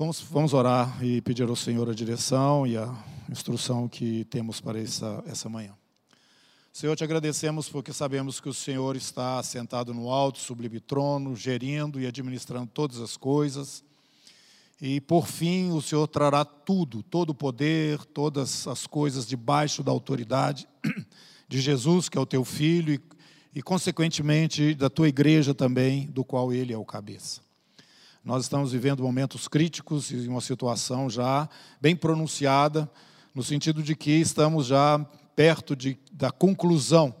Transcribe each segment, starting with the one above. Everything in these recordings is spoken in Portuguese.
Vamos, vamos orar e pedir ao Senhor a direção e a instrução que temos para essa, essa manhã. Senhor, te agradecemos porque sabemos que o Senhor está sentado no alto, sublime trono, gerindo e administrando todas as coisas. E por fim, o Senhor trará tudo, todo o poder, todas as coisas debaixo da autoridade de Jesus, que é o teu filho, e, e consequentemente da tua igreja também, do qual ele é o cabeça. Nós estamos vivendo momentos críticos e uma situação já bem pronunciada, no sentido de que estamos já perto de, da conclusão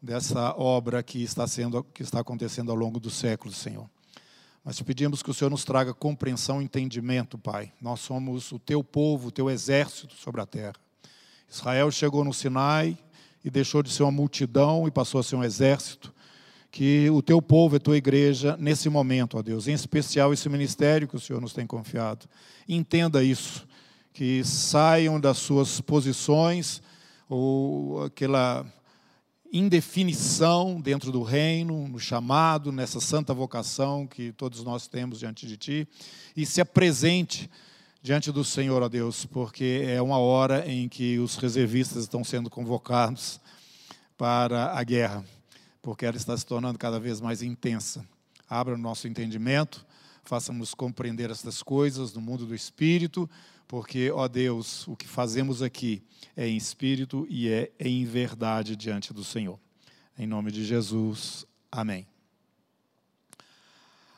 dessa obra que está, sendo, que está acontecendo ao longo dos séculos, Senhor. Mas te pedimos que o Senhor nos traga compreensão e entendimento, Pai. Nós somos o teu povo, o teu exército sobre a terra. Israel chegou no Sinai e deixou de ser uma multidão e passou a ser um exército. Que o teu povo a tua igreja, nesse momento, ó Deus, em especial esse ministério que o Senhor nos tem confiado, entenda isso, que saiam das suas posições ou aquela indefinição dentro do reino, no chamado, nessa santa vocação que todos nós temos diante de Ti, e se apresente diante do Senhor, ó Deus, porque é uma hora em que os reservistas estão sendo convocados para a guerra, porque ela está se tornando cada vez mais intensa. Abra o nosso entendimento, faça-nos compreender estas coisas no mundo do Espírito, porque, ó Deus, o que fazemos aqui é em espírito e é em verdade diante do Senhor. Em nome de Jesus, amém.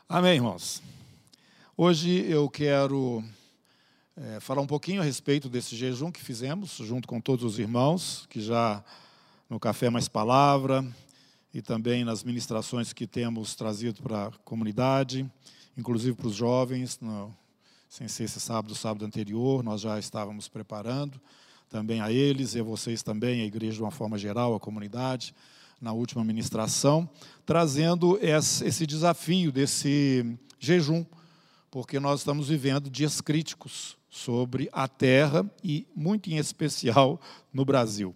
Amém, irmãos. Hoje eu quero é, falar um pouquinho a respeito desse jejum que fizemos, junto com todos os irmãos, que já no Café Mais Palavra e também nas ministrações que temos trazido para a comunidade, inclusive para os jovens, no sem ser esse sábado, sábado anterior, nós já estávamos preparando também a eles e a vocês também, a igreja de uma forma geral, a comunidade, na última ministração, trazendo esse desafio desse jejum, porque nós estamos vivendo dias críticos sobre a terra e, muito em especial, no Brasil.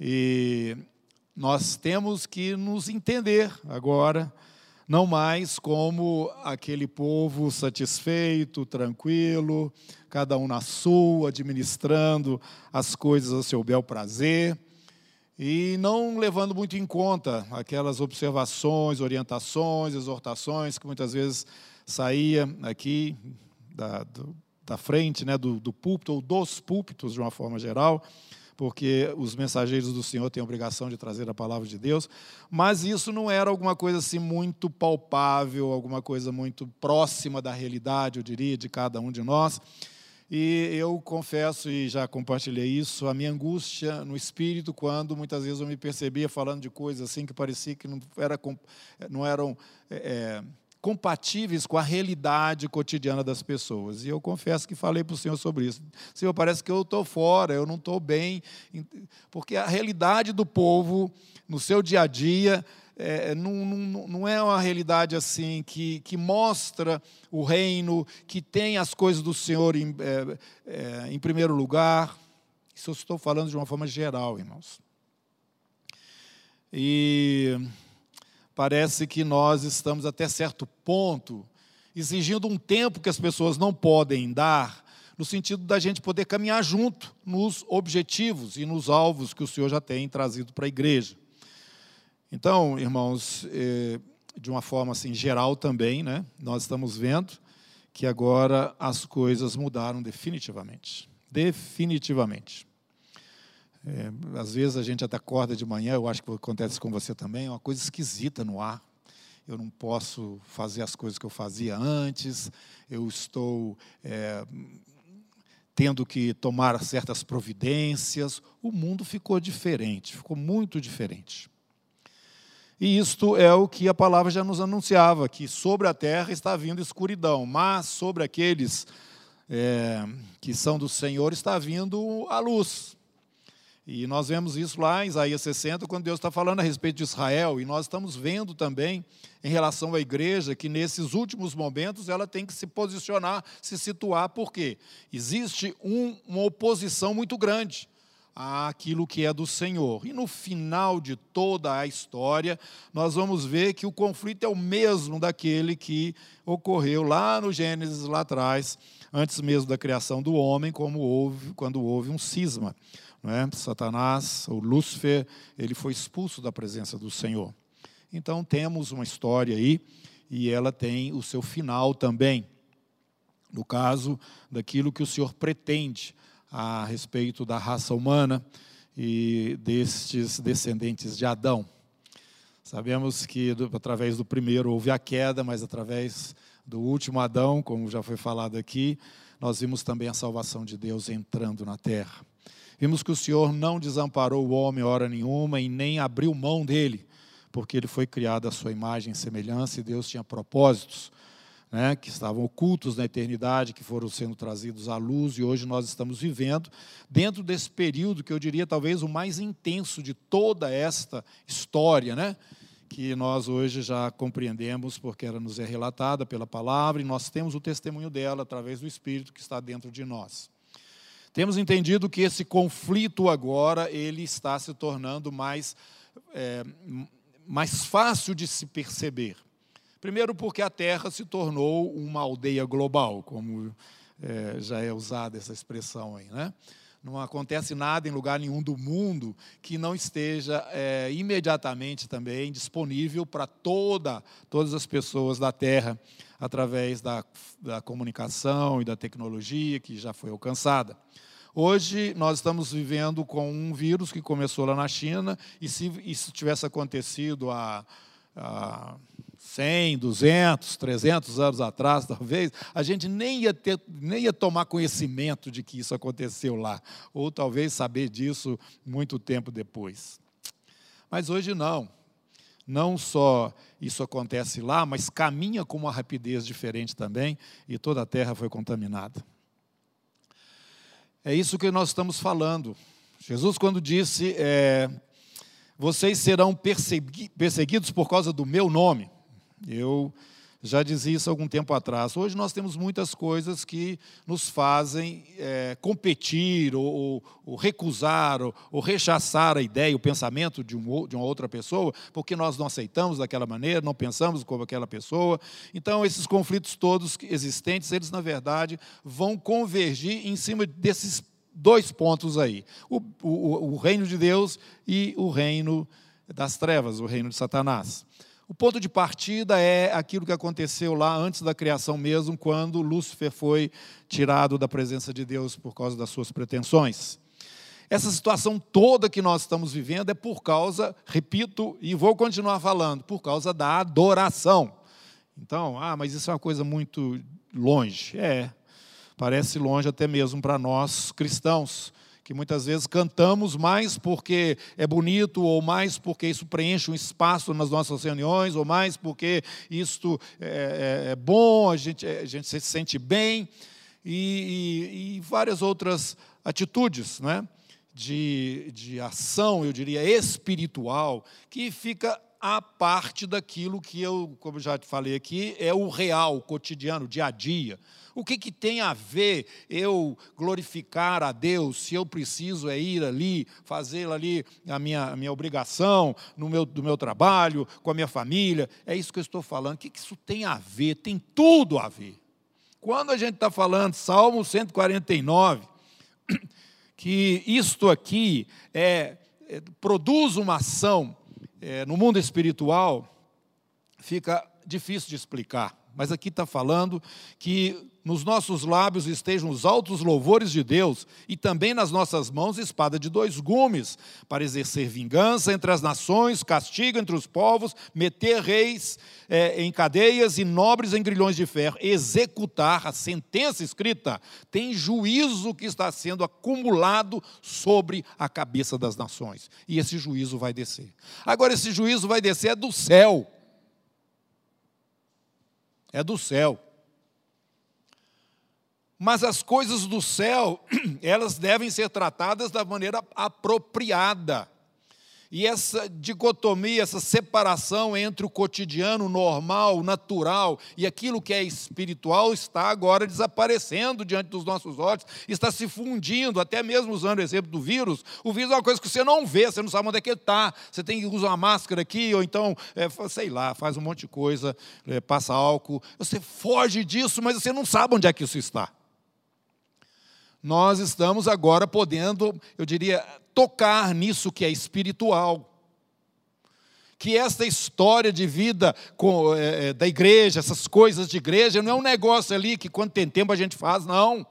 E nós temos que nos entender agora não mais como aquele povo satisfeito, tranquilo, cada um na sua, administrando as coisas a seu bel prazer, e não levando muito em conta aquelas observações, orientações, exortações que muitas vezes saía aqui da, do, da frente, né, do, do púlpito ou dos púlpitos de uma forma geral, porque os mensageiros do Senhor têm a obrigação de trazer a palavra de Deus, mas isso não era alguma coisa assim muito palpável, alguma coisa muito próxima da realidade, eu diria, de cada um de nós. E eu confesso, e já compartilhei isso, a minha angústia no espírito, quando muitas vezes eu me percebia falando de coisas assim que parecia que não, era, não eram. É, compatíveis com a realidade cotidiana das pessoas. E eu confesso que falei para o Senhor sobre isso. Senhor, parece que eu estou fora, eu não estou bem, porque a realidade do povo no seu dia a dia é, não, não, não, é uma realidade assim que, que mostra o reino, que tem as coisas do Senhor em, é, é, em primeiro lugar. Isso eu estou falando de uma forma geral, irmãos. E parece que nós estamos até certo ponto exigindo um tempo que as pessoas não podem dar, no sentido da gente poder caminhar junto nos objetivos e nos alvos que o Senhor já tem trazido para a igreja. Então, irmãos, eh, de uma forma assim geral também, né, nós estamos vendo que agora as coisas mudaram definitivamente. Definitivamente. É, às vezes a gente até acorda de manhã, eu acho que acontece com você também, é uma coisa esquisita no ar. Eu não posso fazer as coisas que eu fazia antes, eu estou é, tendo que tomar certas providências. O mundo ficou diferente, ficou muito diferente. E isto é o que a palavra já nos anunciava: que sobre a terra está vindo escuridão, mas sobre aqueles é, que são do Senhor está vindo a luz. E nós vemos isso lá em Isaías 60, quando Deus está falando a respeito de Israel, e nós estamos vendo também, em relação à igreja, que nesses últimos momentos ela tem que se posicionar, se situar, porque existe um, uma oposição muito grande àquilo que é do Senhor. E no final de toda a história, nós vamos ver que o conflito é o mesmo daquele que ocorreu lá no Gênesis, lá atrás, antes mesmo da criação do homem, como houve quando houve um cisma. Não é? Satanás, ou Lúcifer, ele foi expulso da presença do Senhor. Então temos uma história aí, e ela tem o seu final também. No caso daquilo que o Senhor pretende a respeito da raça humana e destes descendentes de Adão. Sabemos que do, através do primeiro houve a queda, mas através do último Adão, como já foi falado aqui, nós vimos também a salvação de Deus entrando na terra. Vimos que o Senhor não desamparou o homem hora nenhuma e nem abriu mão dele, porque ele foi criado à sua imagem e semelhança e Deus tinha propósitos né, que estavam ocultos na eternidade, que foram sendo trazidos à luz e hoje nós estamos vivendo dentro desse período que eu diria talvez o mais intenso de toda esta história, né? que nós hoje já compreendemos porque ela nos é relatada pela palavra e nós temos o testemunho dela através do Espírito que está dentro de nós. Temos entendido que esse conflito agora ele está se tornando mais, é, mais fácil de se perceber. Primeiro, porque a Terra se tornou uma aldeia global, como é, já é usada essa expressão aí, né? Não acontece nada em lugar nenhum do mundo que não esteja é, imediatamente também disponível para toda, todas as pessoas da Terra, através da, da comunicação e da tecnologia que já foi alcançada. Hoje nós estamos vivendo com um vírus que começou lá na China, e se isso tivesse acontecido há, há 100, 200, 300 anos atrás, talvez, a gente nem ia, ter, nem ia tomar conhecimento de que isso aconteceu lá, ou talvez saber disso muito tempo depois. Mas hoje não. Não só isso acontece lá, mas caminha com uma rapidez diferente também, e toda a terra foi contaminada. É isso que nós estamos falando. Jesus, quando disse: é, Vocês serão perseguidos por causa do meu nome. Eu já dizia isso algum tempo atrás. Hoje nós temos muitas coisas que nos fazem é, competir, ou, ou, ou recusar, ou, ou, rechaçar a ideia, o pensamento de, um, de uma outra pessoa, porque nós não aceitamos daquela maneira, não pensamos como aquela pessoa. Então, esses conflitos todos existentes, eles, na verdade, vão convergir em cima desses dois pontos aí: o, o, o reino de Deus e o reino das trevas, o reino de Satanás. O ponto de partida é aquilo que aconteceu lá antes da criação mesmo, quando Lúcifer foi tirado da presença de Deus por causa das suas pretensões. Essa situação toda que nós estamos vivendo é por causa, repito, e vou continuar falando, por causa da adoração. Então, ah, mas isso é uma coisa muito longe. É, parece longe até mesmo para nós cristãos que muitas vezes cantamos mais porque é bonito, ou mais porque isso preenche um espaço nas nossas reuniões, ou mais porque isto é, é, é bom, a gente, a gente se sente bem, e, e, e várias outras atitudes né? de, de ação, eu diria, espiritual, que fica a parte daquilo que eu, como já te falei aqui, é o real, o cotidiano, o dia a dia. O que, que tem a ver eu glorificar a Deus se eu preciso é ir ali, fazer ali a minha, a minha obrigação no meu, do meu trabalho, com a minha família? É isso que eu estou falando. O que, que isso tem a ver? Tem tudo a ver. Quando a gente está falando, Salmo 149, que isto aqui é, é produz uma ação é, no mundo espiritual, fica difícil de explicar. Mas aqui está falando que nos nossos lábios estejam os altos louvores de Deus, e também nas nossas mãos espada de dois gumes, para exercer vingança entre as nações, castigo entre os povos, meter reis é, em cadeias e nobres em grilhões de ferro, executar a sentença escrita. Tem juízo que está sendo acumulado sobre a cabeça das nações, e esse juízo vai descer. Agora, esse juízo vai descer é do céu. É do céu. Mas as coisas do céu, elas devem ser tratadas da maneira apropriada. E essa dicotomia, essa separação entre o cotidiano normal, natural e aquilo que é espiritual está agora desaparecendo diante dos nossos olhos, está se fundindo, até mesmo usando o exemplo do vírus. O vírus é uma coisa que você não vê, você não sabe onde é que ele está. Você tem que usar uma máscara aqui, ou então, é, sei lá, faz um monte de coisa, é, passa álcool. Você foge disso, mas você não sabe onde é que isso está. Nós estamos agora podendo, eu diria, tocar nisso que é espiritual. Que esta história de vida com, é, da igreja, essas coisas de igreja, não é um negócio ali que quando tem tempo a gente faz, não.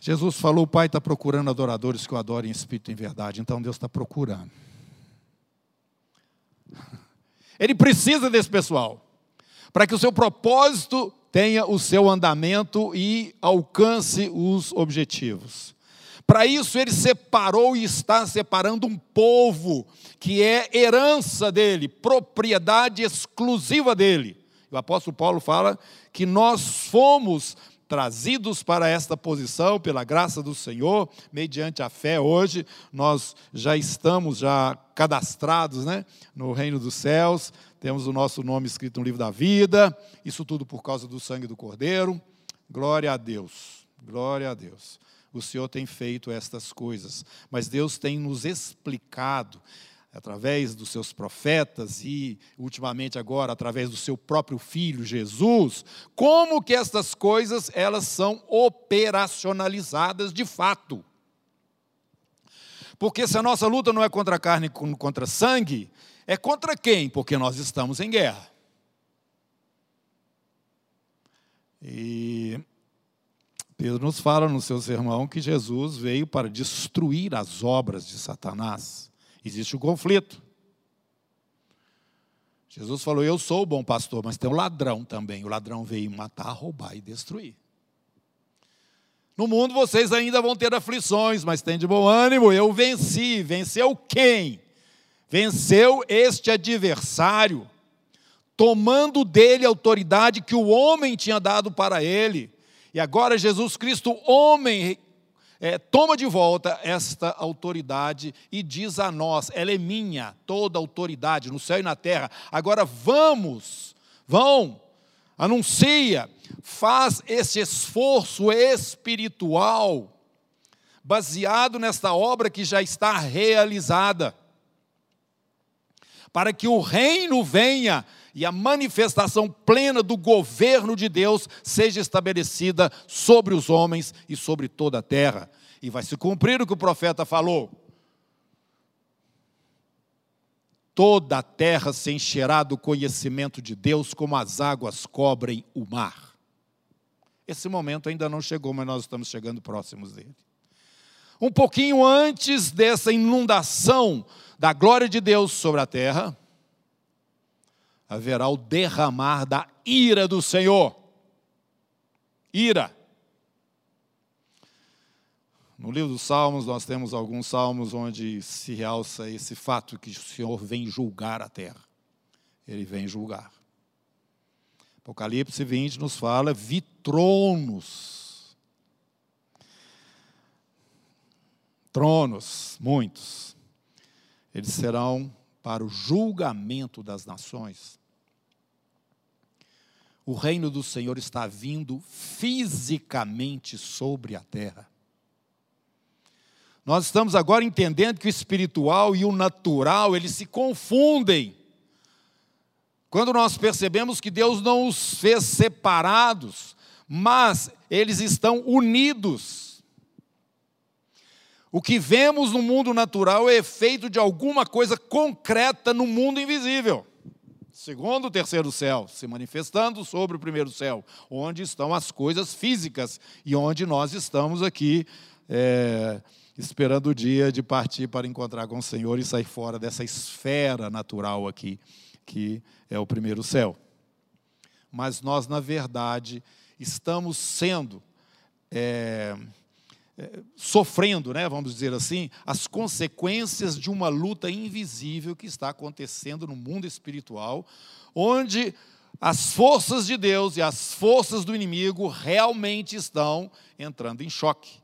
Jesus falou: o Pai está procurando adoradores que o adorem em espírito e em verdade. Então Deus está procurando. Ele precisa desse pessoal, para que o seu propósito tenha o seu andamento e alcance os objetivos. Para isso, ele separou e está separando um povo que é herança dele, propriedade exclusiva dele. O apóstolo Paulo fala que nós fomos trazidos para esta posição pela graça do Senhor, mediante a fé hoje, nós já estamos já cadastrados, né, no reino dos céus, temos o nosso nome escrito no livro da vida, isso tudo por causa do sangue do Cordeiro. Glória a Deus, glória a Deus. O Senhor tem feito estas coisas, mas Deus tem nos explicado através dos seus profetas e ultimamente agora através do seu próprio filho Jesus, como que estas coisas elas são operacionalizadas de fato. Porque se a nossa luta não é contra a carne, contra sangue, é contra quem? Porque nós estamos em guerra. E Pedro nos fala no seu sermão que Jesus veio para destruir as obras de Satanás. Existe um conflito. Jesus falou: Eu sou o bom pastor, mas tem um ladrão também. O ladrão veio matar, roubar e destruir. No mundo vocês ainda vão ter aflições, mas tem de bom ânimo. Eu venci. Venceu quem? Venceu este adversário, tomando dele a autoridade que o homem tinha dado para ele. E agora Jesus Cristo, homem, é, toma de volta esta autoridade e diz a nós: ela é minha, toda autoridade no céu e na terra. Agora vamos, vão, anuncia, faz esse esforço espiritual, baseado nesta obra que já está realizada para que o reino venha e a manifestação plena do governo de Deus seja estabelecida sobre os homens e sobre toda a terra. E vai se cumprir o que o profeta falou. Toda a terra se encherá do conhecimento de Deus, como as águas cobrem o mar. Esse momento ainda não chegou, mas nós estamos chegando próximos dele. Um pouquinho antes dessa inundação da glória de Deus sobre a terra, haverá o derramar da ira do Senhor. Ira. No livro dos Salmos, nós temos alguns salmos onde se realça esse fato que o Senhor vem julgar a terra. Ele vem julgar. Apocalipse 20 nos fala: vi tronos. Tronos, muitos eles serão para o julgamento das nações. O reino do Senhor está vindo fisicamente sobre a terra. Nós estamos agora entendendo que o espiritual e o natural, eles se confundem. Quando nós percebemos que Deus não os fez separados, mas eles estão unidos. O que vemos no mundo natural é efeito de alguma coisa concreta no mundo invisível. Segundo o terceiro céu, se manifestando sobre o primeiro céu, onde estão as coisas físicas e onde nós estamos aqui é, esperando o dia de partir para encontrar com o Senhor e sair fora dessa esfera natural aqui, que é o primeiro céu. Mas nós, na verdade, estamos sendo. É, sofrendo, né, vamos dizer assim, as consequências de uma luta invisível que está acontecendo no mundo espiritual, onde as forças de Deus e as forças do inimigo realmente estão entrando em choque.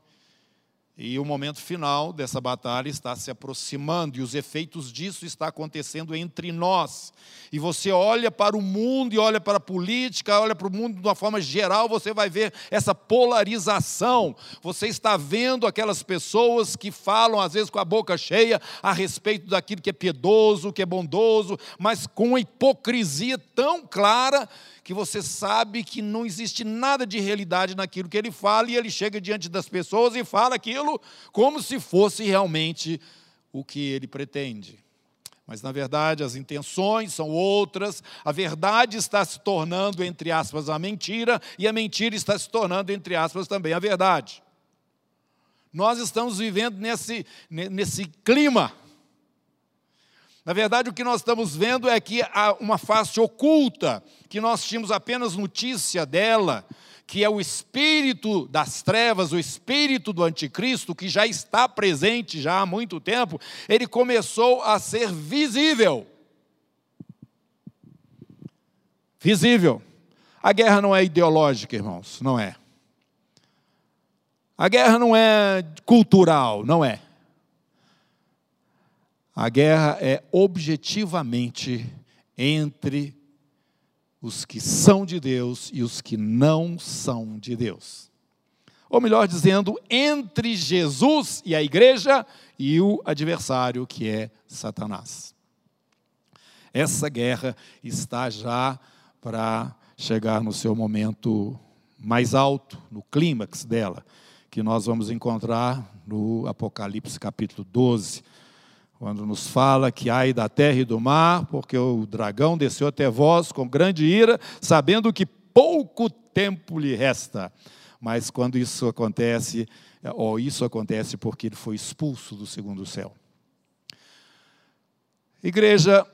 E o momento final dessa batalha está se aproximando e os efeitos disso está acontecendo entre nós. E você olha para o mundo e olha para a política, olha para o mundo de uma forma geral, você vai ver essa polarização. Você está vendo aquelas pessoas que falam às vezes com a boca cheia a respeito daquilo que é piedoso, que é bondoso, mas com uma hipocrisia tão clara que você sabe que não existe nada de realidade naquilo que ele fala, e ele chega diante das pessoas e fala aquilo como se fosse realmente o que ele pretende. Mas, na verdade, as intenções são outras, a verdade está se tornando, entre aspas, a mentira, e a mentira está se tornando, entre aspas, também a verdade. Nós estamos vivendo nesse, nesse clima na verdade, o que nós estamos vendo é que há uma face oculta, que nós tínhamos apenas notícia dela, que é o espírito das trevas, o espírito do anticristo, que já está presente já há muito tempo, ele começou a ser visível. Visível. A guerra não é ideológica, irmãos, não é. A guerra não é cultural, não é. A guerra é objetivamente entre os que são de Deus e os que não são de Deus. Ou melhor dizendo, entre Jesus e a igreja e o adversário que é Satanás. Essa guerra está já para chegar no seu momento mais alto, no clímax dela, que nós vamos encontrar no Apocalipse capítulo 12, quando nos fala que ai da terra e do mar, porque o dragão desceu até vós com grande ira, sabendo que pouco tempo lhe resta. Mas quando isso acontece, ou isso acontece porque ele foi expulso do segundo céu. Igreja,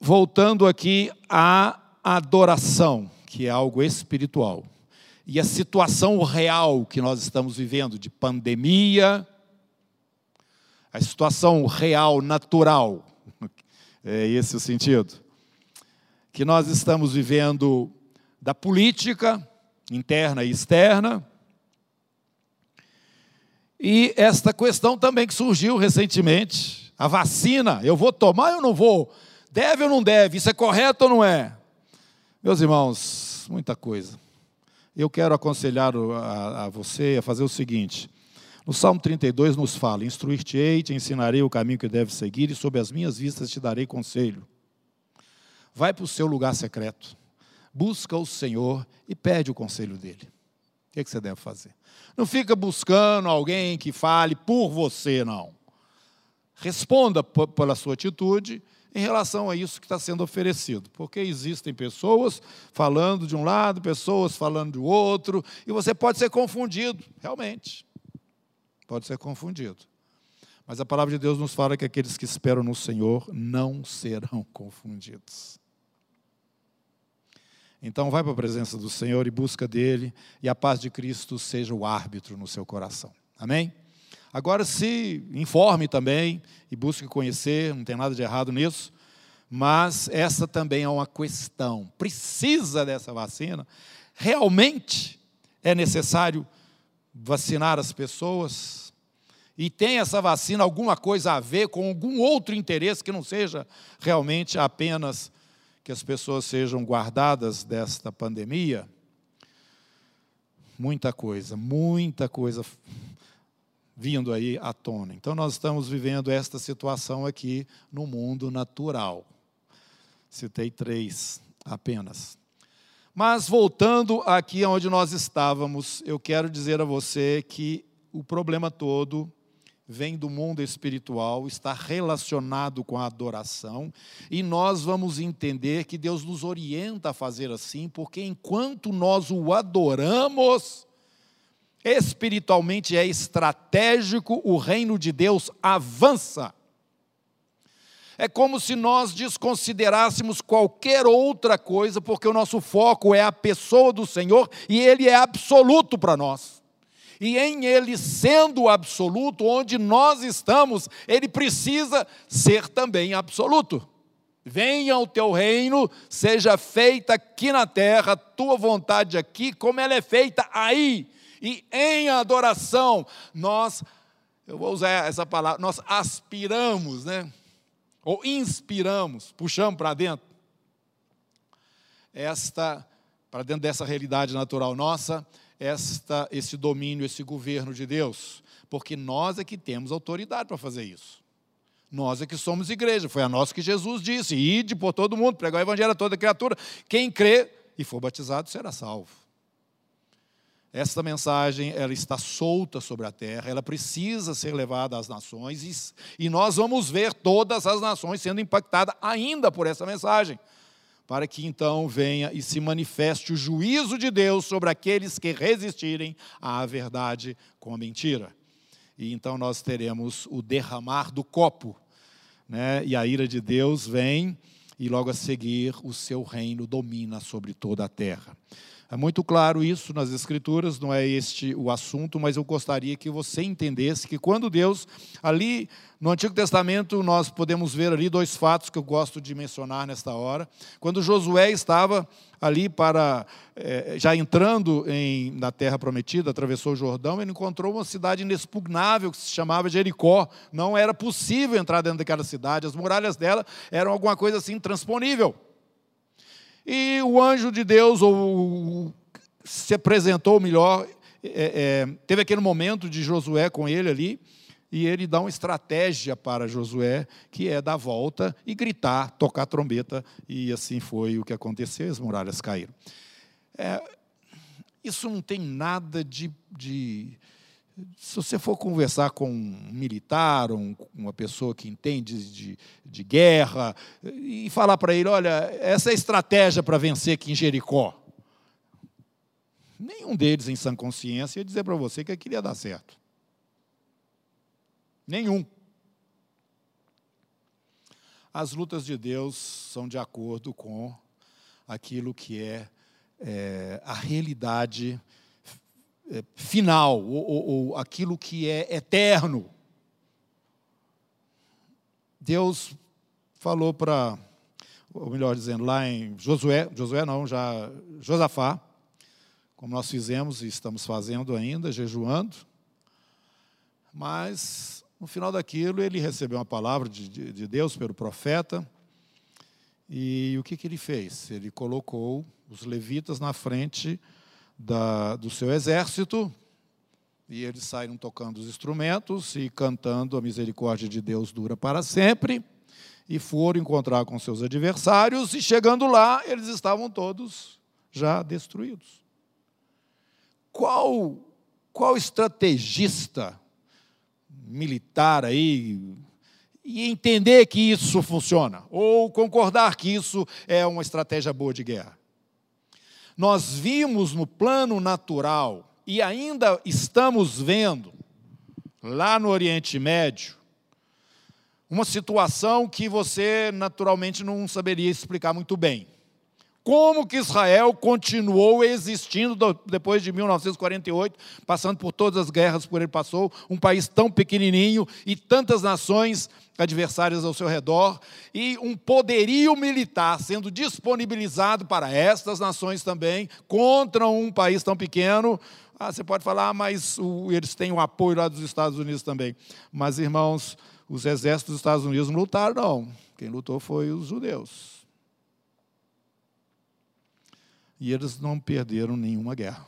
voltando aqui à adoração, que é algo espiritual, e a situação real que nós estamos vivendo de pandemia, a situação real, natural. É esse o sentido. Que nós estamos vivendo da política interna e externa. E esta questão também que surgiu recentemente, a vacina, eu vou tomar ou não vou? Deve ou não deve? Isso é correto ou não é? Meus irmãos, muita coisa. Eu quero aconselhar a, a você a fazer o seguinte: no Salmo 32 nos fala: Instruir-te-ei, te ensinarei o caminho que deves seguir, e sob as minhas vistas te darei conselho. Vai para o seu lugar secreto, busca o Senhor e pede o conselho dele. O que, é que você deve fazer? Não fica buscando alguém que fale por você, não. Responda pela sua atitude em relação a isso que está sendo oferecido, porque existem pessoas falando de um lado, pessoas falando do outro, e você pode ser confundido, realmente pode ser confundido. Mas a palavra de Deus nos fala que aqueles que esperam no Senhor não serão confundidos. Então, vai para a presença do Senhor e busca dele, e a paz de Cristo seja o árbitro no seu coração. Amém? Agora, se informe também e busque conhecer, não tem nada de errado nisso, mas essa também é uma questão. Precisa dessa vacina? Realmente é necessário vacinar as pessoas e tem essa vacina alguma coisa a ver com algum outro interesse que não seja realmente apenas que as pessoas sejam guardadas desta pandemia? Muita coisa, muita coisa vindo aí à tona. Então, nós estamos vivendo esta situação aqui no mundo natural. Citei três apenas. Mas voltando aqui onde nós estávamos, eu quero dizer a você que o problema todo vem do mundo espiritual, está relacionado com a adoração, e nós vamos entender que Deus nos orienta a fazer assim, porque enquanto nós o adoramos, espiritualmente é estratégico, o reino de Deus avança. É como se nós desconsiderássemos qualquer outra coisa, porque o nosso foco é a pessoa do Senhor e Ele é absoluto para nós. E em Ele sendo absoluto, onde nós estamos, Ele precisa ser também absoluto. Venha o teu reino, seja feita aqui na terra, tua vontade aqui, como ela é feita aí. E em adoração, nós, eu vou usar essa palavra, nós aspiramos, né? Ou inspiramos, puxamos para dentro. Esta, para dentro dessa realidade natural nossa, esta, esse domínio, esse governo de Deus. Porque nós é que temos autoridade para fazer isso. Nós é que somos igreja, foi a nós que Jesus disse: ide por todo mundo, pregar o evangelho a toda criatura. Quem crê e for batizado será salvo. Esta mensagem ela está solta sobre a terra, ela precisa ser levada às nações e, e nós vamos ver todas as nações sendo impactadas ainda por essa mensagem, para que então venha e se manifeste o juízo de Deus sobre aqueles que resistirem à verdade com a mentira e então nós teremos o derramar do copo, né? e a ira de Deus vem, e logo a seguir o seu reino domina sobre toda a terra. É muito claro isso nas Escrituras, não é este o assunto, mas eu gostaria que você entendesse que quando Deus, ali no Antigo Testamento, nós podemos ver ali dois fatos que eu gosto de mencionar nesta hora. Quando Josué estava ali para, é, já entrando em, na terra prometida, atravessou o Jordão, ele encontrou uma cidade inexpugnável que se chamava Jericó. Não era possível entrar dentro daquela cidade, as muralhas dela eram alguma coisa assim intransponível. E o anjo de Deus, ou se apresentou melhor, é, é, teve aquele momento de Josué com ele ali, e ele dá uma estratégia para Josué, que é dar volta e gritar, tocar trombeta, e assim foi o que aconteceu, as muralhas caíram. É, isso não tem nada de, de, Se você for conversar com um militar, um, uma pessoa que entende de, de guerra, e falar para ele: olha, essa é a estratégia para vencer aqui em Jericó. Nenhum deles, em sã consciência, ia dizer para você que aquilo ia dar certo. Nenhum. As lutas de Deus são de acordo com aquilo que é, é a realidade final, ou, ou, ou aquilo que é eterno. Deus falou para, ou melhor dizendo, lá em Josué, Josué não, já Josafá, como nós fizemos e estamos fazendo ainda, jejuando, mas no final daquilo, ele recebeu uma palavra de, de, de Deus pelo profeta. E o que, que ele fez? Ele colocou os levitas na frente da, do seu exército, e eles saíram tocando os instrumentos e cantando a misericórdia de Deus dura para sempre, e foram encontrar com seus adversários, e chegando lá, eles estavam todos já destruídos. Qual, qual estrategista militar aí e entender que isso funciona, ou concordar que isso é uma estratégia boa de guerra. Nós vimos no plano natural e ainda estamos vendo lá no Oriente Médio uma situação que você naturalmente não saberia explicar muito bem. Como que Israel continuou existindo depois de 1948, passando por todas as guerras por ele passou, um país tão pequenininho e tantas nações adversárias ao seu redor, e um poderio militar sendo disponibilizado para estas nações também, contra um país tão pequeno. Ah, você pode falar, ah, mas o, eles têm o apoio lá dos Estados Unidos também. Mas, irmãos, os exércitos dos Estados Unidos não lutaram, não. Quem lutou foi os judeus. E eles não perderam nenhuma guerra,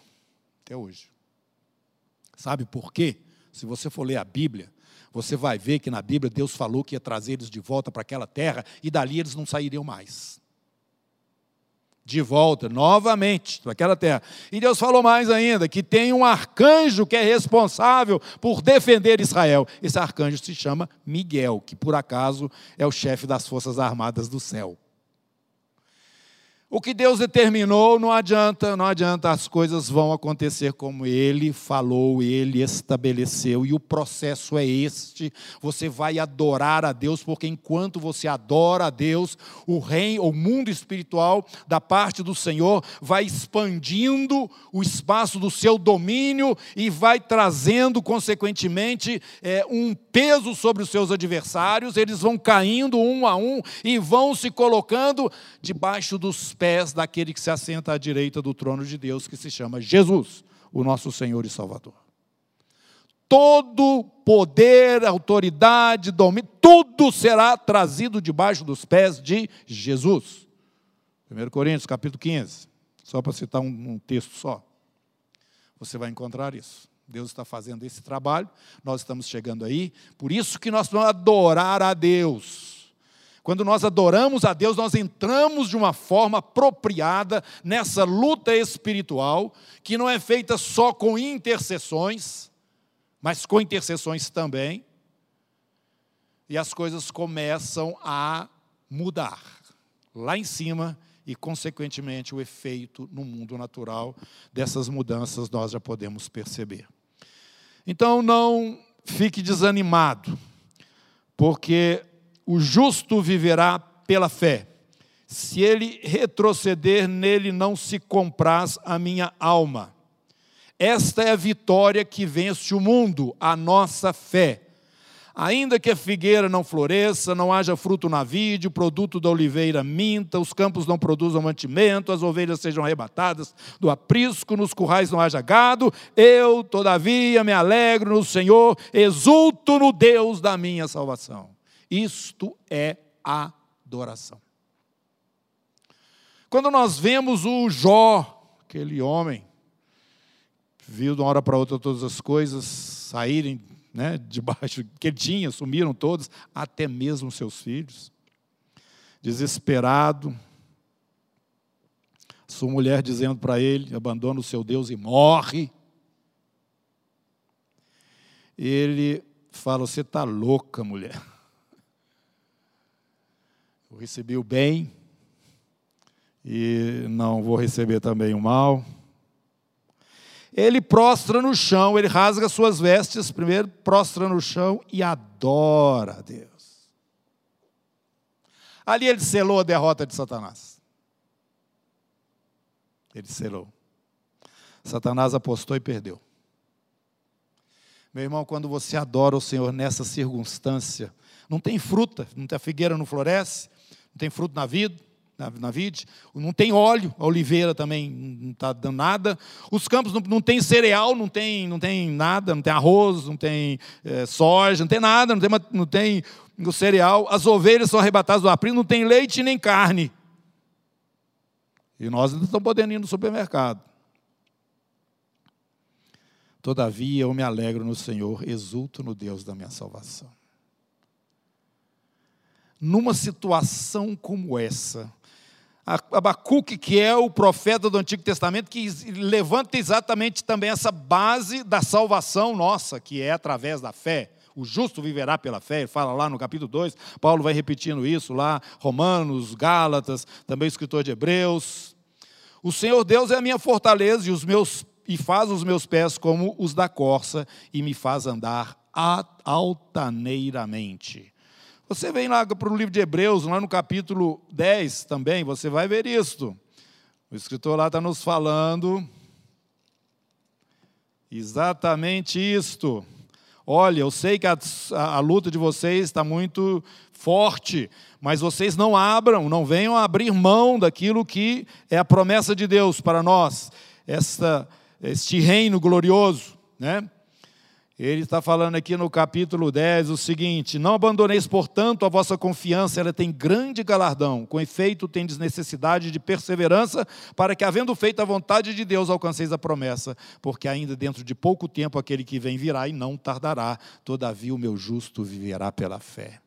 até hoje. Sabe por quê? Se você for ler a Bíblia, você vai ver que na Bíblia Deus falou que ia trazer eles de volta para aquela terra e dali eles não sairiam mais. De volta, novamente, para aquela terra. E Deus falou mais ainda: que tem um arcanjo que é responsável por defender Israel. Esse arcanjo se chama Miguel, que por acaso é o chefe das forças armadas do céu. O que Deus determinou não adianta, não adianta, as coisas vão acontecer como Ele falou, Ele estabeleceu, e o processo é este: você vai adorar a Deus, porque enquanto você adora a Deus, o reino, o mundo espiritual da parte do Senhor vai expandindo o espaço do seu domínio e vai trazendo, consequentemente, é, um peso sobre os seus adversários, eles vão caindo um a um e vão se colocando debaixo dos pés daquele que se assenta à direita do trono de Deus, que se chama Jesus, o nosso Senhor e Salvador. Todo poder, autoridade, domínio, tudo será trazido debaixo dos pés de Jesus. 1 Coríntios, capítulo 15, só para citar um, um texto só. Você vai encontrar isso. Deus está fazendo esse trabalho, nós estamos chegando aí, por isso que nós vamos adorar a Deus. Quando nós adoramos a Deus, nós entramos de uma forma apropriada nessa luta espiritual, que não é feita só com intercessões, mas com intercessões também. E as coisas começam a mudar lá em cima e, consequentemente, o efeito no mundo natural dessas mudanças nós já podemos perceber. Então, não fique desanimado, porque o justo viverá pela fé. Se ele retroceder, nele não se compraz a minha alma. Esta é a vitória que vence o mundo, a nossa fé. Ainda que a figueira não floresça, não haja fruto na vide, o produto da oliveira minta, os campos não produzam mantimento, as ovelhas sejam arrebatadas do aprisco, nos currais não haja gado, eu, todavia, me alegro no Senhor, exulto no Deus da minha salvação. Isto é adoração. Quando nós vemos o Jó, aquele homem, viu de uma hora para outra todas as coisas saírem né, debaixo que tinha, sumiram todos, até mesmo seus filhos. Desesperado, sua mulher dizendo para ele: abandona o seu Deus e morre. Ele fala: Você está louca, mulher. Eu recebi o bem e não vou receber também o mal. Ele prostra no chão, ele rasga suas vestes, primeiro prostra no chão e adora a Deus. Ali ele selou a derrota de Satanás. Ele selou. Satanás apostou e perdeu. Meu irmão, quando você adora o Senhor nessa circunstância, não tem fruta, não tem, a figueira não floresce, não tem fruto na vida, na, vide, não tem óleo, a oliveira também não está dando nada, os campos não, não tem cereal, não tem, não tem nada, não tem arroz, não tem é, soja, não tem nada, não tem, não tem o cereal, as ovelhas são arrebatadas do aprisco, não tem leite nem carne. E nós ainda estamos podendo ir no supermercado. Todavia eu me alegro no Senhor, exulto no Deus da minha salvação numa situação como essa. Abacuque, que é o profeta do Antigo Testamento, que levanta exatamente também essa base da salvação nossa, que é através da fé. O justo viverá pela fé, ele fala lá no capítulo 2, Paulo vai repetindo isso lá, Romanos, Gálatas, também escritor de Hebreus. O Senhor Deus é a minha fortaleza e, os meus, e faz os meus pés como os da corça e me faz andar altaneiramente. Você vem lá para o livro de Hebreus, lá no capítulo 10 também, você vai ver isto. O escritor lá está nos falando exatamente isto. Olha, eu sei que a, a, luta de vocês está muito forte, mas vocês não abram, não venham abrir mão daquilo que é a promessa de Deus para nós, esta, este reino glorioso, né? Ele está falando aqui no capítulo 10 o seguinte: Não abandoneis, portanto, a vossa confiança, ela tem grande galardão. Com efeito, tendes necessidade de perseverança, para que, havendo feito a vontade de Deus, alcanceis a promessa. Porque ainda dentro de pouco tempo aquele que vem virá e não tardará. Todavia, o meu justo viverá pela fé.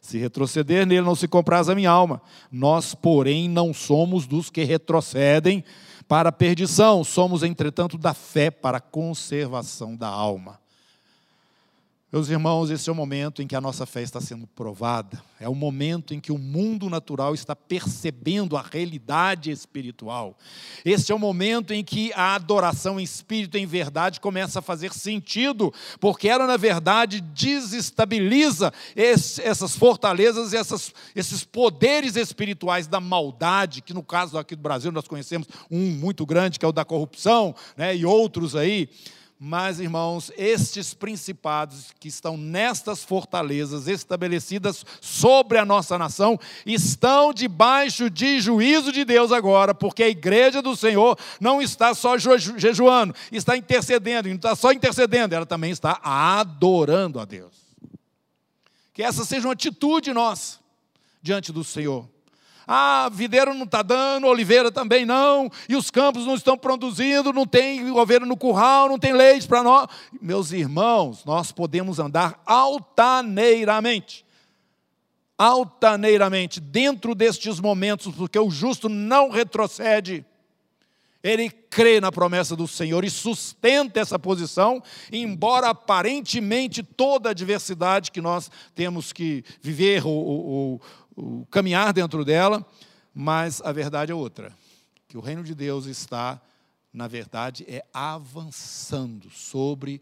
Se retroceder nele, não se compraz a minha alma. Nós, porém, não somos dos que retrocedem para a perdição, somos, entretanto, da fé para a conservação da alma. Meus irmãos, esse é o momento em que a nossa fé está sendo provada. É o momento em que o mundo natural está percebendo a realidade espiritual. Esse é o momento em que a adoração em espírito e em verdade começa a fazer sentido, porque ela, na verdade, desestabiliza esse, essas fortalezas, essas, esses poderes espirituais da maldade, que no caso aqui do Brasil nós conhecemos um muito grande, que é o da corrupção, né, e outros aí. Mas, irmãos, estes principados que estão nestas fortalezas estabelecidas sobre a nossa nação estão debaixo de juízo de Deus agora, porque a igreja do Senhor não está só jejuando, está intercedendo, e não está só intercedendo, ela também está adorando a Deus. Que essa seja uma atitude nossa diante do Senhor. Ah, videiro não está dando, oliveira também não, e os campos não estão produzindo, não tem ovelha no curral, não tem leite para nós. Meus irmãos, nós podemos andar altaneiramente. Altaneiramente, dentro destes momentos, porque o justo não retrocede. Ele crê na promessa do Senhor e sustenta essa posição, embora aparentemente toda a adversidade que nós temos que viver ou, ou, o caminhar dentro dela, mas a verdade é outra, que o reino de Deus está, na verdade, é avançando sobre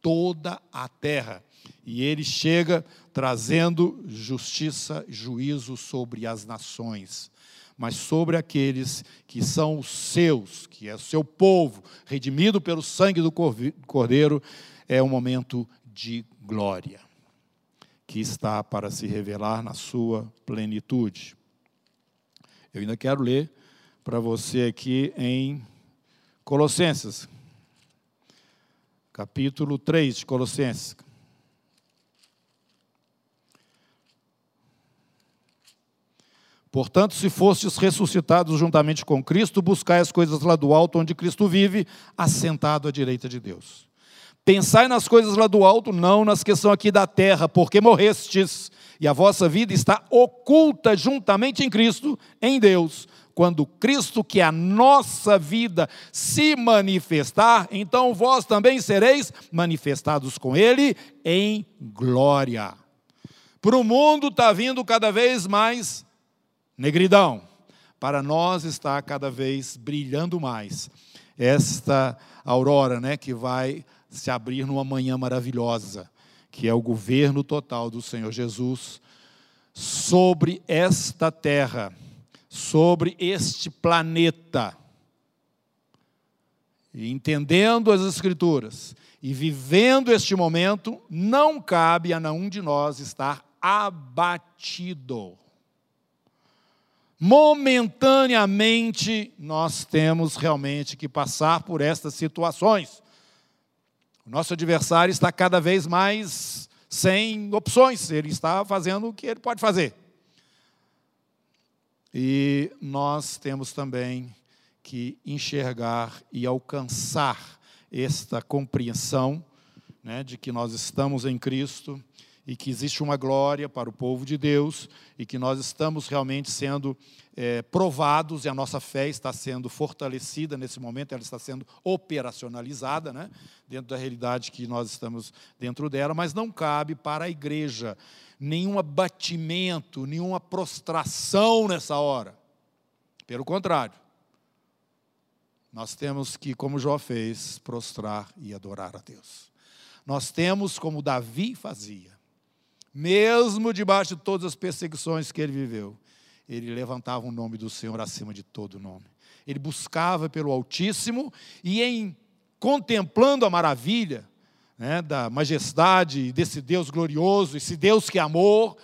toda a terra. E ele chega trazendo justiça, juízo sobre as nações, mas sobre aqueles que são os seus, que é o seu povo, redimido pelo sangue do Cordeiro, é um momento de glória que está para se revelar na sua plenitude. Eu ainda quero ler para você aqui em Colossenses, capítulo 3 de Colossenses. Portanto, se fostes ressuscitados juntamente com Cristo, buscai as coisas lá do alto, onde Cristo vive, assentado à direita de Deus. Pensai nas coisas lá do alto, não nas que são aqui da terra, porque morrestes, e a vossa vida está oculta juntamente em Cristo, em Deus. Quando Cristo, que é a nossa vida, se manifestar, então vós também sereis manifestados com Ele em glória. Para o mundo está vindo cada vez mais negridão, para nós está cada vez brilhando mais esta aurora, né, que vai se abrir numa manhã maravilhosa, que é o governo total do Senhor Jesus sobre esta terra, sobre este planeta. E entendendo as Escrituras e vivendo este momento, não cabe a nenhum de nós estar abatido. Momentaneamente, nós temos realmente que passar por estas situações. O nosso adversário está cada vez mais sem opções, ele está fazendo o que ele pode fazer. E nós temos também que enxergar e alcançar esta compreensão né, de que nós estamos em Cristo e que existe uma glória para o povo de Deus e que nós estamos realmente sendo é, provados e a nossa fé está sendo fortalecida nesse momento, ela está sendo operacionalizada, né, dentro da realidade que nós estamos dentro dela, mas não cabe para a igreja nenhum abatimento, nenhuma prostração nessa hora. Pelo contrário, nós temos que, como Jó fez, prostrar e adorar a Deus. Nós temos, como Davi fazia, mesmo debaixo de todas as perseguições que ele viveu, ele levantava o nome do Senhor acima de todo nome. Ele buscava pelo Altíssimo e, em contemplando a maravilha né, da majestade desse Deus glorioso, esse Deus que é amor,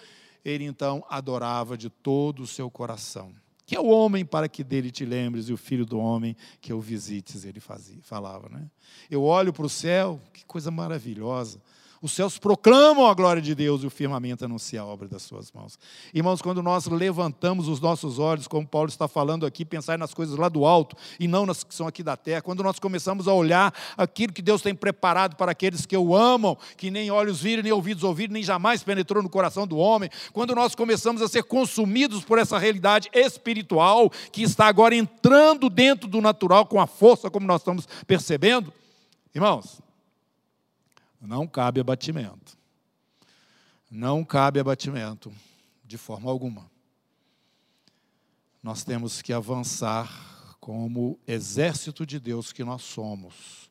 ele então adorava de todo o seu coração. Que é o homem para que dele te lembres e o filho do homem que o visites, ele fazia, falava. Né? Eu olho para o céu, que coisa maravilhosa. Os céus proclamam a glória de Deus e o firmamento anuncia a obra das suas mãos. Irmãos, quando nós levantamos os nossos olhos, como Paulo está falando aqui, pensar nas coisas lá do alto e não nas que são aqui da terra, quando nós começamos a olhar aquilo que Deus tem preparado para aqueles que o amam, que nem olhos viram, nem ouvidos ouviram, nem jamais penetrou no coração do homem, quando nós começamos a ser consumidos por essa realidade espiritual que está agora entrando dentro do natural com a força, como nós estamos percebendo, irmãos, não cabe abatimento. não cabe abatimento, de forma alguma. Nós temos que avançar como exército de Deus que nós somos.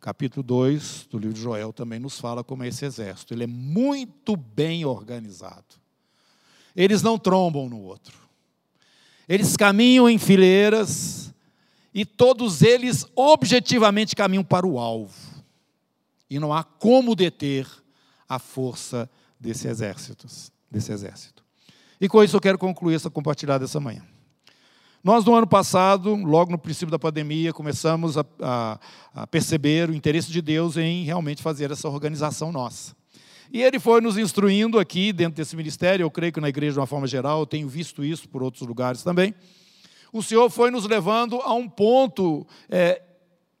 Capítulo 2 do livro de Joel também nos fala como é esse exército. Ele é muito bem organizado. Eles não trombam no outro. Eles caminham em fileiras e todos eles objetivamente caminham para o alvo. E não há como deter a força desse exército, desse exército. E com isso eu quero concluir essa compartilhada dessa manhã. Nós, no ano passado, logo no princípio da pandemia, começamos a, a, a, perceber o interesse de Deus em realmente fazer essa organização nossa. E ele foi nos instruindo aqui, dentro desse ministério, eu creio que na igreja de uma forma geral, eu tenho visto isso por outros lugares também. O Senhor foi nos levando a um ponto é,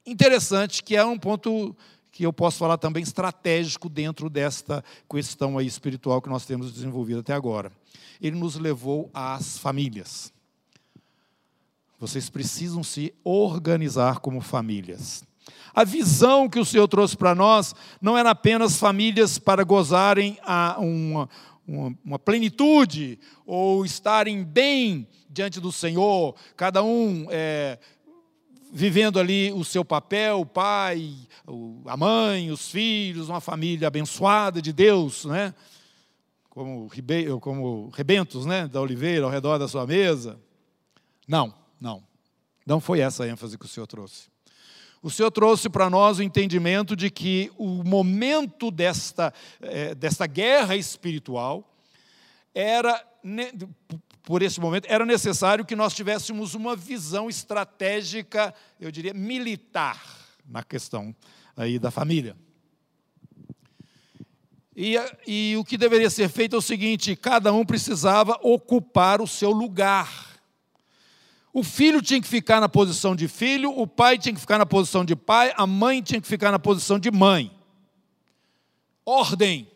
interessante, que é um ponto que eu posso falar também estratégico dentro desta questão aí espiritual que nós temos desenvolvido até agora. Ele nos levou às famílias. Vocês precisam se organizar como famílias. A visão que o Senhor trouxe para nós não era apenas famílias para gozarem a uma, uma, uma, plenitude ou estarem bem diante do Senhor, cada um é, vivendo ali o seu papel, o pai, a mãe, os filhos, uma família abençoada de Deus, né? como, como rebentos né? da oliveira ao redor da sua mesa. Não. Não, não foi essa a ênfase que o Senhor trouxe. O Senhor trouxe para nós o entendimento de que o momento desta, é, desta guerra espiritual era, por esse momento, era necessário que nós tivéssemos uma visão estratégica, eu diria, militar na questão aí da família. E, e o que deveria ser feito é o seguinte: cada um precisava ocupar o seu lugar o filho tinha que ficar na posição de filho, o pai tinha que ficar na posição de pai, a mãe tinha que ficar na posição de mãe. Ordem.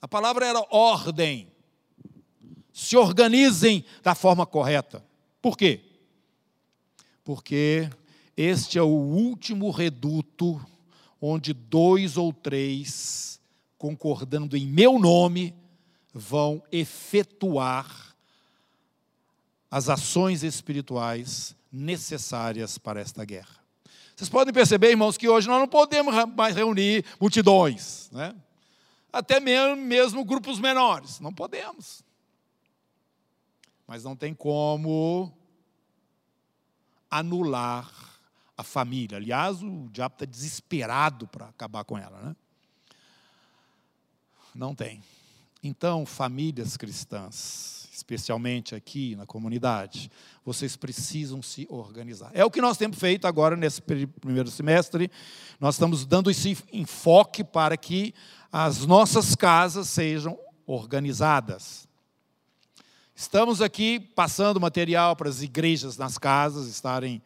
A palavra era ordem. Se organizem da forma correta. Por quê? Porque este é o último reduto onde dois ou três, concordando em meu nome, vão efetuar as ações espirituais necessárias para esta guerra. Vocês podem perceber, irmãos, que hoje nós não podemos mais reunir multidões, né? até mesmo, mesmo grupos menores, não podemos. Mas não tem como anular a família. Aliás, o diabo está desesperado para acabar com ela. Né? Não tem. Então, famílias cristãs, especialmente aqui na comunidade, vocês precisam se organizar. É o que nós temos feito agora nesse primeiro semestre. Nós estamos dando esse enfoque para que as nossas casas sejam organizadas. Estamos aqui passando material para as igrejas nas casas estarem,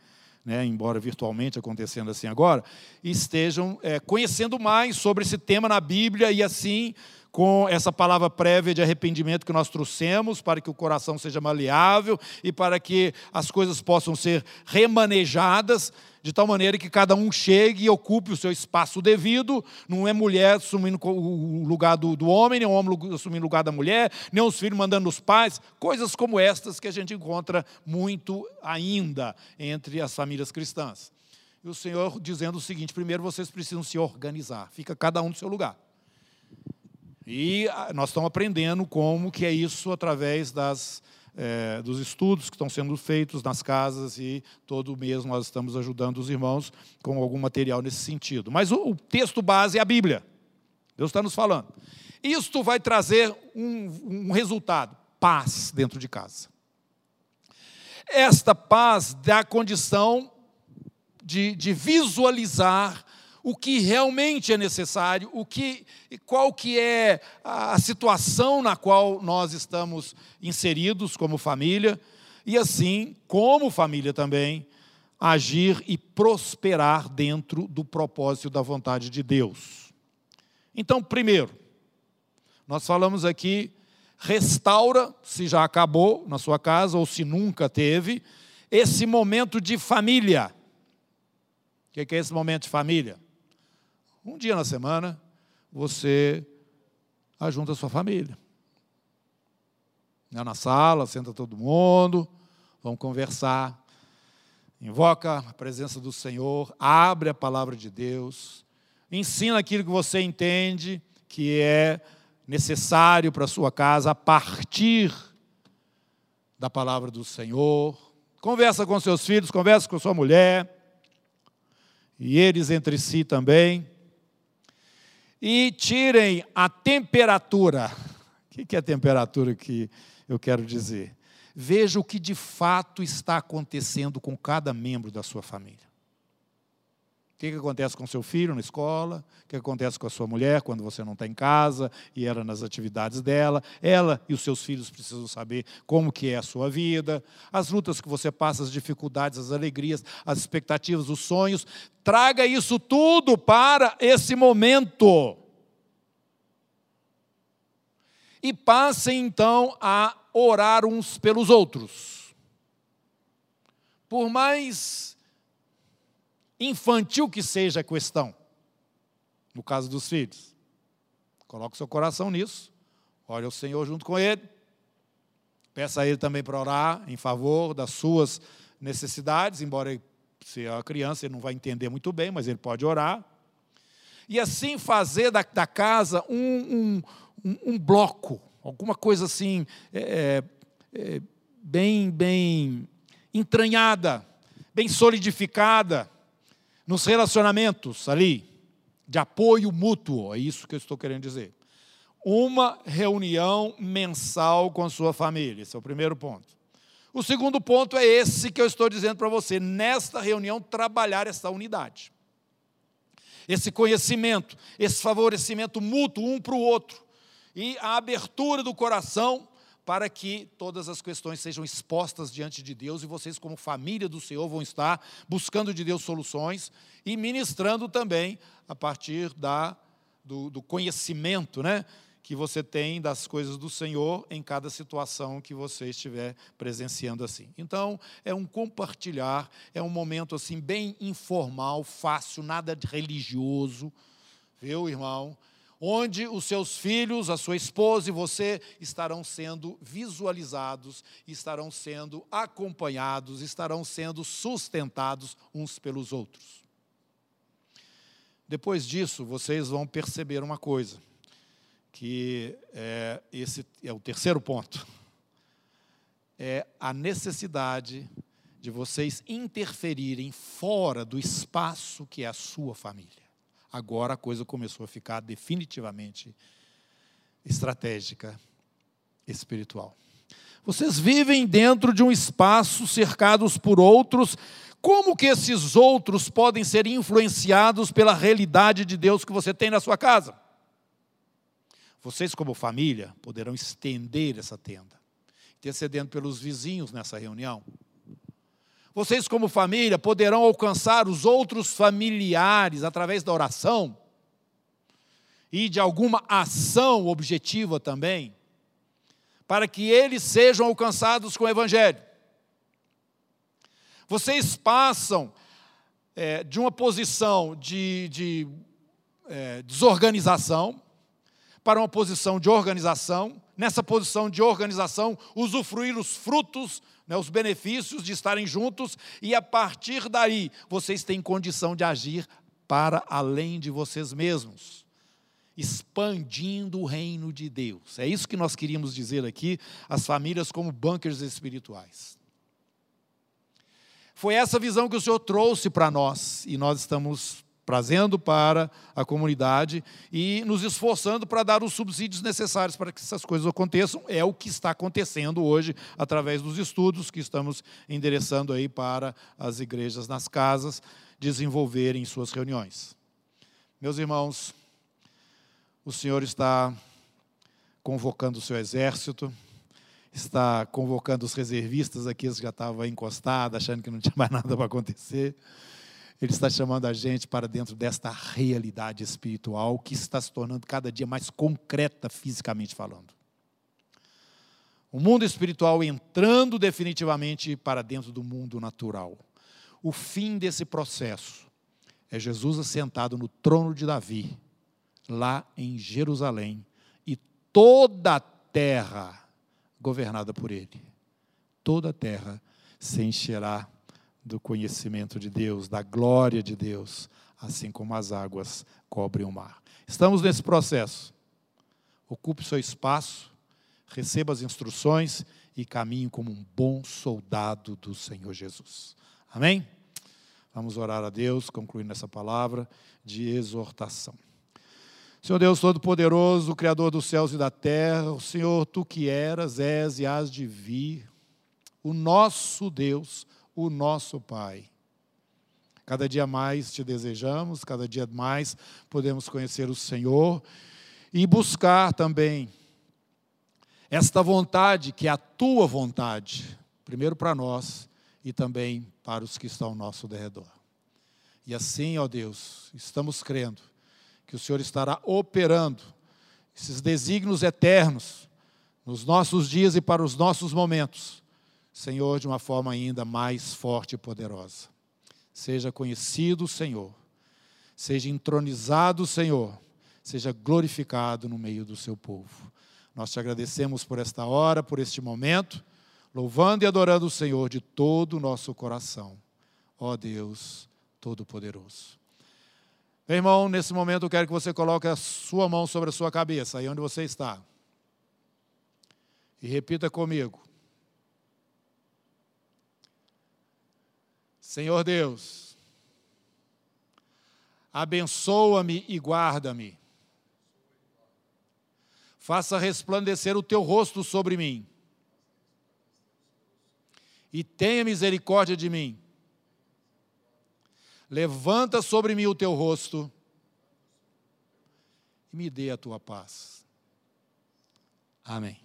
né, embora virtualmente acontecendo assim agora, estejam é, conhecendo mais sobre esse tema na Bíblia e assim com essa palavra prévia de arrependimento que nós trouxemos, para que o coração seja maleável e para que as coisas possam ser remanejadas, de tal maneira que cada um chegue e ocupe o seu espaço devido. Não é mulher assumindo o lugar do, do homem, nem o homem assumindo o lugar da mulher, nem os filhos mandando os pais. Coisas como estas que a gente encontra muito ainda entre as famílias cristãs. E o Senhor dizendo o seguinte: primeiro vocês precisam se organizar, fica cada um no seu lugar. E ah, nós estamos aprendendo como que é isso através das, é, dos estudos que estão sendo feitos nas casas e todo mês nós estamos ajudando os irmãos com algum material nesse sentido. Mas o, o texto base é a Bíblia. Deus está nos falando. Isto vai trazer um, um resultado: paz dentro de casa. Esta paz dá condição de, de visualizar o que realmente é necessário, o que, qual que é a situação na qual nós estamos inseridos como família, e assim, como família também, agir e prosperar dentro do propósito da vontade de Deus. Então, primeiro, nós falamos aqui, restaura, se já acabou na sua casa ou se nunca teve, esse momento de família. O que é esse momento de família? Um dia na semana, você ajunta a sua família. na sala, senta todo mundo, vamos conversar. Invoca a presença do Senhor, abre a palavra de Deus, ensina aquilo que você entende que é necessário para a sua casa a partir da palavra do Senhor. Conversa com seus filhos, conversa com sua mulher, e eles entre si também. E tirem a temperatura. O que é a temperatura que eu quero dizer? Veja o que de fato está acontecendo com cada membro da sua família. O que, que acontece com seu filho na escola? O que acontece com a sua mulher quando você não está em casa e ela nas atividades dela? Ela e os seus filhos precisam saber como que é a sua vida, as lutas que você passa, as dificuldades, as alegrias, as expectativas, os sonhos. Traga isso tudo para esse momento. E passem então a orar uns pelos outros. Por mais infantil que seja a questão, no caso dos filhos. Coloque seu coração nisso, olhe o Senhor junto com ele, peça a ele também para orar em favor das suas necessidades, embora seja uma criança, ele não vai entender muito bem, mas ele pode orar. E assim fazer da, da casa um, um, um, bloco, alguma coisa assim, é, é, é bem, bem entranhada, bem solidificada nos relacionamentos ali, de apoio mútuo, é isso que eu estou querendo dizer. Uma reunião mensal com a sua família, esse é o primeiro ponto. O segundo ponto é esse que eu estou dizendo para você, nesta reunião, trabalhar essa unidade. Esse conhecimento, esse favorecimento mútuo um para o outro. E a abertura do coração para que todas as questões sejam expostas diante de Deus e vocês, como família do Senhor, vão estar buscando de Deus soluções e ministrando também a partir da, do, do conhecimento né, que você tem das coisas do Senhor em cada situação que você estiver presenciando assim. Então, é um compartilhar, é um momento assim bem informal, fácil, nada de religioso, viu, irmão? Onde os seus filhos, a sua esposa e você estarão sendo visualizados, estarão sendo acompanhados, estarão sendo sustentados uns pelos outros. Depois disso, vocês vão perceber uma coisa, que é, esse é o terceiro ponto, é a necessidade de vocês interferirem fora do espaço que é a sua família agora a coisa começou a ficar definitivamente estratégica, espiritual. Vocês vivem dentro de um espaço cercados por outros. Como que esses outros podem ser influenciados pela realidade de Deus que você tem na sua casa? Vocês, como família, poderão estender essa tenda, intercedendo pelos vizinhos nessa reunião, vocês, como família, poderão alcançar os outros familiares através da oração e de alguma ação objetiva também, para que eles sejam alcançados com o Evangelho. Vocês passam é, de uma posição de, de é, desorganização para uma posição de organização, nessa posição de organização, usufruir os frutos né, os benefícios de estarem juntos, e a partir daí vocês têm condição de agir para além de vocês mesmos, expandindo o reino de Deus. É isso que nós queríamos dizer aqui, as famílias como bunkers espirituais. Foi essa visão que o Senhor trouxe para nós, e nós estamos trazendo para a comunidade e nos esforçando para dar os subsídios necessários para que essas coisas aconteçam. É o que está acontecendo hoje através dos estudos que estamos endereçando aí para as igrejas nas casas desenvolverem suas reuniões. Meus irmãos, o Senhor está convocando o seu exército, está convocando os reservistas, que já estavam encostados, achando que não tinha mais nada para acontecer. Ele está chamando a gente para dentro desta realidade espiritual que está se tornando cada dia mais concreta fisicamente falando. O mundo espiritual entrando definitivamente para dentro do mundo natural. O fim desse processo é Jesus assentado no trono de Davi, lá em Jerusalém, e toda a terra governada por Ele. Toda a terra se encherá do conhecimento de Deus, da glória de Deus, assim como as águas cobrem o mar. Estamos nesse processo. Ocupe seu espaço, receba as instruções e caminhe como um bom soldado do Senhor Jesus. Amém? Vamos orar a Deus, concluindo essa palavra de exortação. Senhor Deus Todo-Poderoso, Criador dos céus e da terra, o Senhor, tu que eras, és e has de vir, o nosso Deus, o nosso Pai. Cada dia mais te desejamos, cada dia mais podemos conhecer o Senhor e buscar também esta vontade que é a tua vontade, primeiro para nós e também para os que estão ao nosso derredor. E assim, ó Deus, estamos crendo que o Senhor estará operando esses desígnios eternos nos nossos dias e para os nossos momentos, Senhor, de uma forma ainda mais forte e poderosa. Seja conhecido Senhor, seja entronizado Senhor, seja glorificado no meio do seu povo. Nós te agradecemos por esta hora, por este momento, louvando e adorando o Senhor de todo o nosso coração. Ó Deus Todo-Poderoso. Meu irmão, nesse momento eu quero que você coloque a sua mão sobre a sua cabeça, aí onde você está. E repita comigo. Senhor Deus, abençoa-me e guarda-me. Faça resplandecer o teu rosto sobre mim. E tenha misericórdia de mim Levanta sobre mim o teu rosto e me dê a tua paz. Amém.